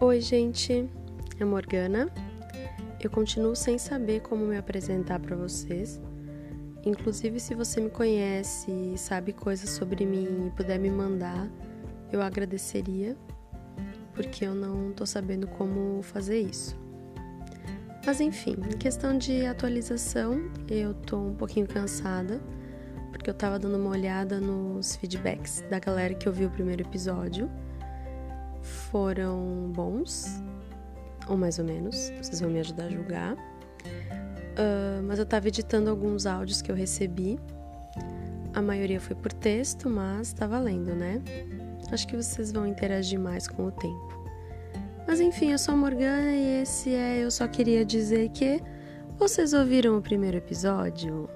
Oi, gente, é Morgana. Eu continuo sem saber como me apresentar para vocês. Inclusive, se você me conhece sabe coisas sobre mim e puder me mandar, eu agradeceria, porque eu não tô sabendo como fazer isso. Mas enfim, em questão de atualização, eu tô um pouquinho cansada, porque eu tava dando uma olhada nos feedbacks da galera que ouviu o primeiro episódio foram bons, ou mais ou menos, vocês vão me ajudar a julgar. Uh, mas eu estava editando alguns áudios que eu recebi. A maioria foi por texto, mas tá valendo, né? Acho que vocês vão interagir mais com o tempo. Mas enfim, eu sou a Morgana e esse é Eu Só Queria Dizer Que. Vocês ouviram o primeiro episódio?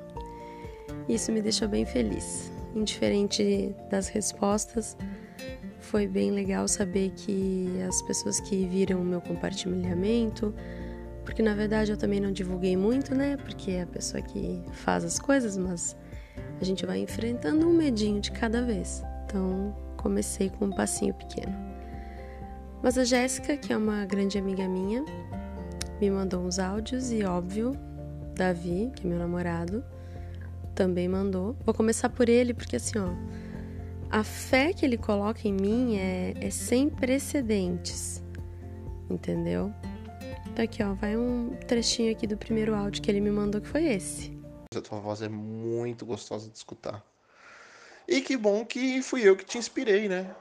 Isso me deixou bem feliz. Indiferente das respostas, foi bem legal saber que as pessoas que viram o meu compartilhamento, porque na verdade eu também não divulguei muito, né? Porque é a pessoa que faz as coisas, mas a gente vai enfrentando um medinho de cada vez. Então, comecei com um passinho pequeno. Mas a Jéssica, que é uma grande amiga minha, me mandou uns áudios e, óbvio, Davi, que é meu namorado, também mandou. Vou começar por ele, porque assim, ó a fé que ele coloca em mim é, é sem precedentes, entendeu? Então aqui, ó, vai um trechinho aqui do primeiro áudio que ele me mandou, que foi esse. A tua voz é muito gostosa de escutar. E que bom que fui eu que te inspirei, né?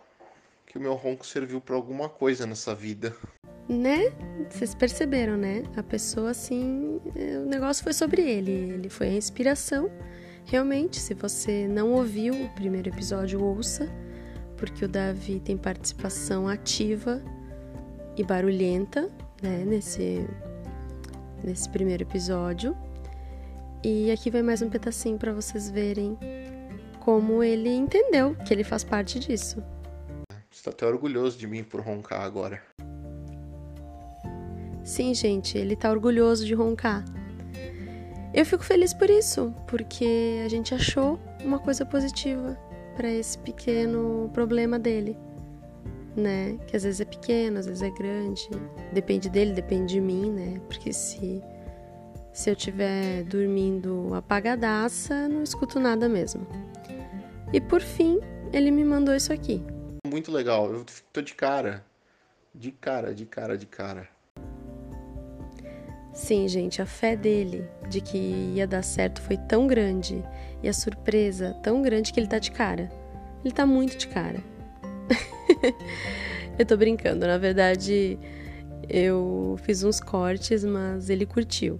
Que o meu ronco serviu para alguma coisa nessa vida. Né? Vocês perceberam, né? A pessoa, assim, o negócio foi sobre ele. Ele foi a inspiração Realmente, se você não ouviu o primeiro episódio, ouça, porque o Davi tem participação ativa e barulhenta né, nesse, nesse primeiro episódio. E aqui vai mais um pedacinho para vocês verem como ele entendeu que ele faz parte disso. Você tá até orgulhoso de mim por roncar agora. Sim, gente, ele tá orgulhoso de roncar. Eu fico feliz por isso, porque a gente achou uma coisa positiva para esse pequeno problema dele, né? Que às vezes é pequeno, às vezes é grande, depende dele, depende de mim, né? Porque se se eu estiver dormindo apagadaça, não escuto nada mesmo. E por fim, ele me mandou isso aqui. Muito legal, eu tô de cara. De cara, de cara, de cara. Sim, gente, a fé dele de que ia dar certo foi tão grande e a surpresa tão grande que ele tá de cara. Ele tá muito de cara. eu tô brincando, na verdade eu fiz uns cortes, mas ele curtiu.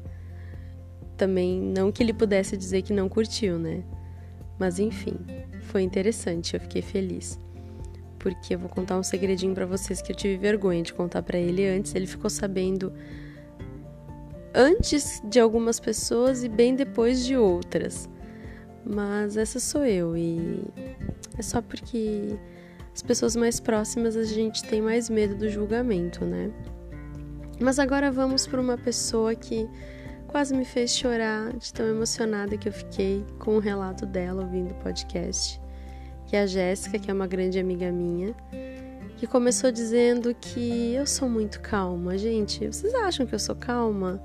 Também não que ele pudesse dizer que não curtiu, né? Mas enfim, foi interessante, eu fiquei feliz. Porque eu vou contar um segredinho para vocês que eu tive vergonha de contar para ele antes, ele ficou sabendo antes de algumas pessoas e bem depois de outras. Mas essa sou eu e é só porque as pessoas mais próximas a gente tem mais medo do julgamento, né? Mas agora vamos para uma pessoa que quase me fez chorar de tão emocionada que eu fiquei com o relato dela ouvindo o podcast, que é a Jéssica, que é uma grande amiga minha, que começou dizendo que eu sou muito calma. Gente, vocês acham que eu sou calma?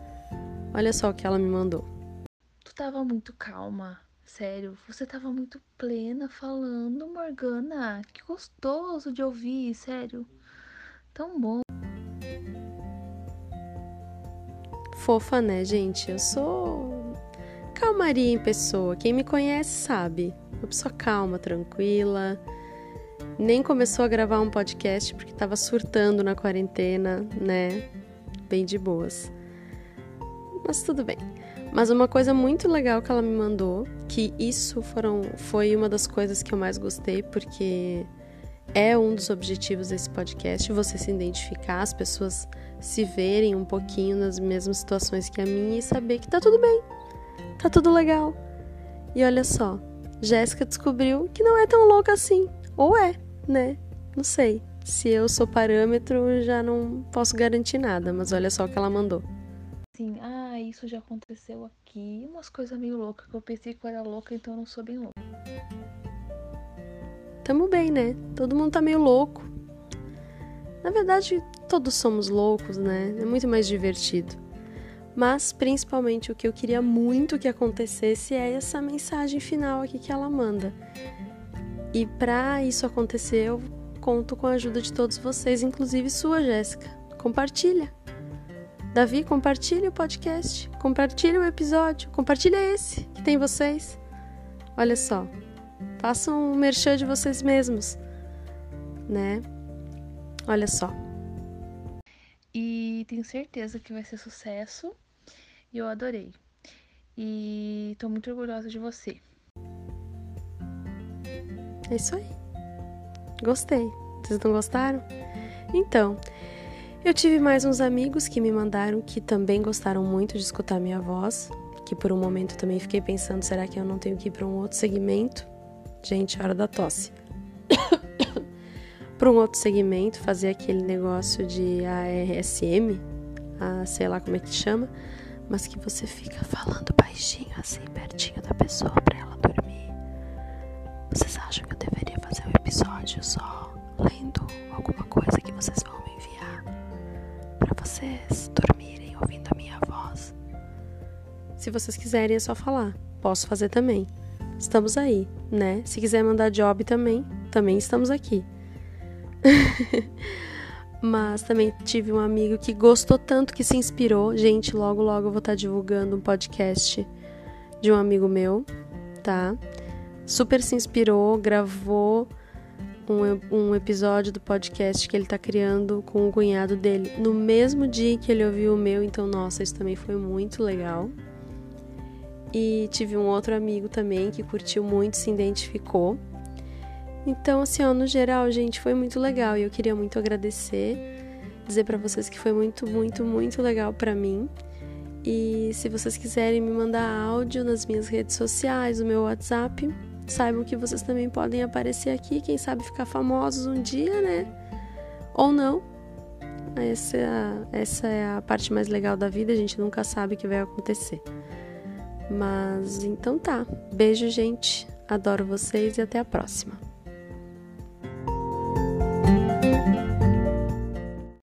Olha só o que ela me mandou. Tu tava muito calma, sério. Você tava muito plena falando, Morgana. Que gostoso de ouvir, sério. Tão bom. Fofa, né, gente? Eu sou calmaria em pessoa. Quem me conhece sabe. Uma pessoa calma, tranquila. Nem começou a gravar um podcast porque tava surtando na quarentena, né? Bem de boas mas tudo bem. Mas uma coisa muito legal que ela me mandou, que isso foram, foi uma das coisas que eu mais gostei, porque é um dos objetivos desse podcast, você se identificar, as pessoas se verem um pouquinho nas mesmas situações que a minha e saber que tá tudo bem, tá tudo legal. E olha só, Jéssica descobriu que não é tão louca assim. Ou é, né? Não sei. Se eu sou parâmetro, já não posso garantir nada, mas olha só o que ela mandou assim, ah, isso já aconteceu aqui, umas coisas meio loucas que eu pensei que eu era louca, então eu não sou bem louca. Tamo bem, né? Todo mundo tá meio louco. Na verdade, todos somos loucos, né? É muito mais divertido. Mas principalmente o que eu queria muito que acontecesse é essa mensagem final aqui que ela manda. E para isso acontecer, eu conto com a ajuda de todos vocês, inclusive sua, Jéssica. Compartilha. Davi, compartilha o podcast, compartilha o episódio, compartilha esse que tem vocês. Olha só, façam um merchan de vocês mesmos, né? Olha só. E tenho certeza que vai ser sucesso. E eu adorei. E tô muito orgulhosa de você. É isso aí. Gostei. Vocês não gostaram? Então, eu tive mais uns amigos que me mandaram que também gostaram muito de escutar minha voz. Que por um momento também fiquei pensando: será que eu não tenho que ir para um outro segmento? Gente, hora da tosse. para um outro segmento, fazer aquele negócio de ARSM, a, sei lá como é que chama, mas que você fica falando Se vocês quiserem é só falar. Posso fazer também. Estamos aí, né? Se quiser mandar job também, também estamos aqui. Mas também tive um amigo que gostou tanto que se inspirou. Gente, logo logo eu vou estar divulgando um podcast de um amigo meu, tá? Super se inspirou, gravou um, um episódio do podcast que ele tá criando com o cunhado dele no mesmo dia que ele ouviu o meu. Então, nossa, isso também foi muito legal. E tive um outro amigo também que curtiu muito, se identificou. Então, assim, ó, no geral, gente, foi muito legal e eu queria muito agradecer, dizer para vocês que foi muito, muito, muito legal para mim. E se vocês quiserem me mandar áudio nas minhas redes sociais, no meu WhatsApp, saibam que vocês também podem aparecer aqui, quem sabe ficar famosos um dia, né? Ou não. Essa essa é a parte mais legal da vida, a gente nunca sabe o que vai acontecer. Mas então tá. Beijo, gente. Adoro vocês e até a próxima.